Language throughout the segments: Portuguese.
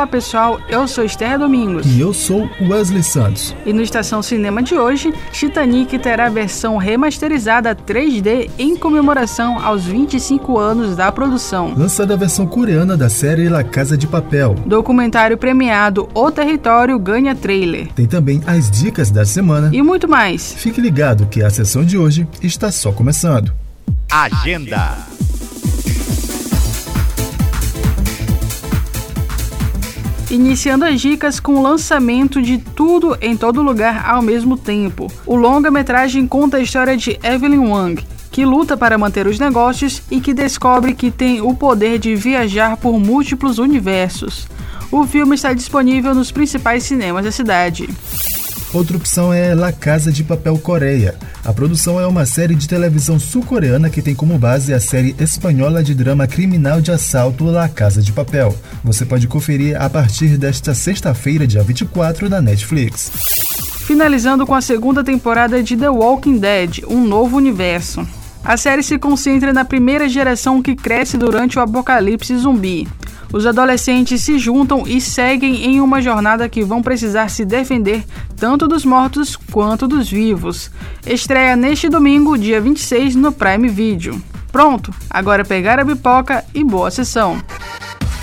Olá pessoal, eu sou Esther Domingos. E eu sou Wesley Santos. E no Estação Cinema de hoje, Titanic terá a versão remasterizada 3D em comemoração aos 25 anos da produção. Lançada a versão coreana da série La Casa de Papel. Documentário premiado O Território ganha trailer. Tem também as dicas da semana. E muito mais. Fique ligado que a sessão de hoje está só começando. Agenda. Iniciando as dicas com o lançamento de Tudo em Todo Lugar ao mesmo tempo. O longa-metragem conta a história de Evelyn Wang, que luta para manter os negócios e que descobre que tem o poder de viajar por múltiplos universos. O filme está disponível nos principais cinemas da cidade. Outra opção é La Casa de Papel Coreia. A produção é uma série de televisão sul-coreana que tem como base a série espanhola de drama criminal de assalto La Casa de Papel. Você pode conferir a partir desta sexta-feira, dia 24, na Netflix. Finalizando com a segunda temporada de The Walking Dead Um Novo Universo. A série se concentra na primeira geração que cresce durante o apocalipse zumbi. Os adolescentes se juntam e seguem em uma jornada que vão precisar se defender tanto dos mortos quanto dos vivos. Estreia neste domingo, dia 26, no Prime Video. Pronto, agora pegar a pipoca e boa sessão.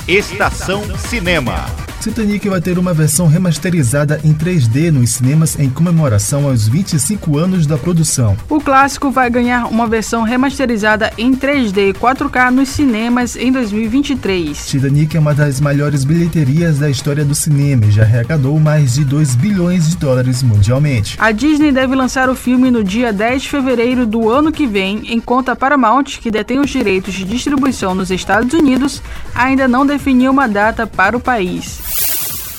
Estação Cinema. Titanic vai ter uma versão remasterizada em 3D nos cinemas em comemoração aos 25 anos da produção. O clássico vai ganhar uma versão remasterizada em 3D 4K nos cinemas em 2023. Titanic é uma das maiores bilheterias da história do cinema e já arrecadou mais de 2 bilhões de dólares mundialmente. A Disney deve lançar o filme no dia 10 de fevereiro do ano que vem, enquanto a Paramount, que detém os direitos de distribuição nos Estados Unidos, ainda não definiu uma data para o país.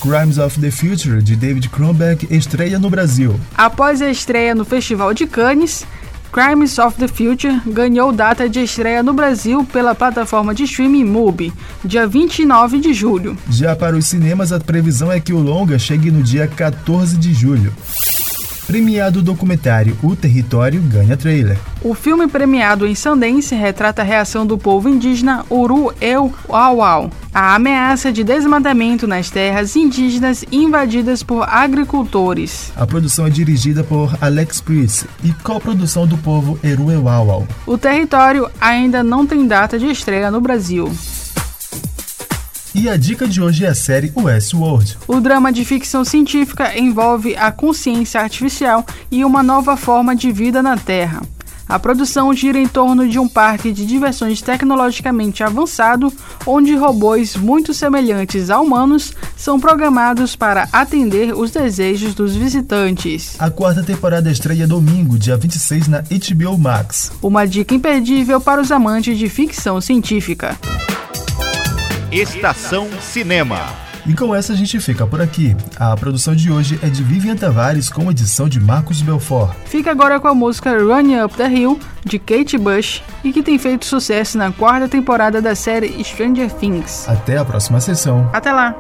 Crimes of the Future, de David Cronenberg, estreia no Brasil. Após a estreia no Festival de Cannes, Crimes of the Future ganhou data de estreia no Brasil pela plataforma de streaming MUBI, dia 29 de julho. Já para os cinemas, a previsão é que o longa chegue no dia 14 de julho. Premiado documentário O Território ganha trailer. O filme premiado em Sundance retrata a reação do povo indígena Uru El Wawau à ameaça de desmatamento nas terras indígenas invadidas por agricultores. A produção é dirigida por Alex Priest e coprodução do povo Eru Ewawau. O território ainda não tem data de estreia no Brasil. E a dica de hoje é a série Westworld. O drama de ficção científica envolve a consciência artificial e uma nova forma de vida na Terra. A produção gira em torno de um parque de diversões tecnologicamente avançado, onde robôs muito semelhantes a humanos são programados para atender os desejos dos visitantes. A quarta temporada estreia domingo, dia 26, na HBO Max. Uma dica imperdível para os amantes de ficção científica. Estação Cinema. E com essa a gente fica por aqui. A produção de hoje é de Vivian Tavares com edição de Marcos Belfort. Fica agora com a música Run Up the Hill de Kate Bush e que tem feito sucesso na quarta temporada da série Stranger Things. Até a próxima sessão. Até lá.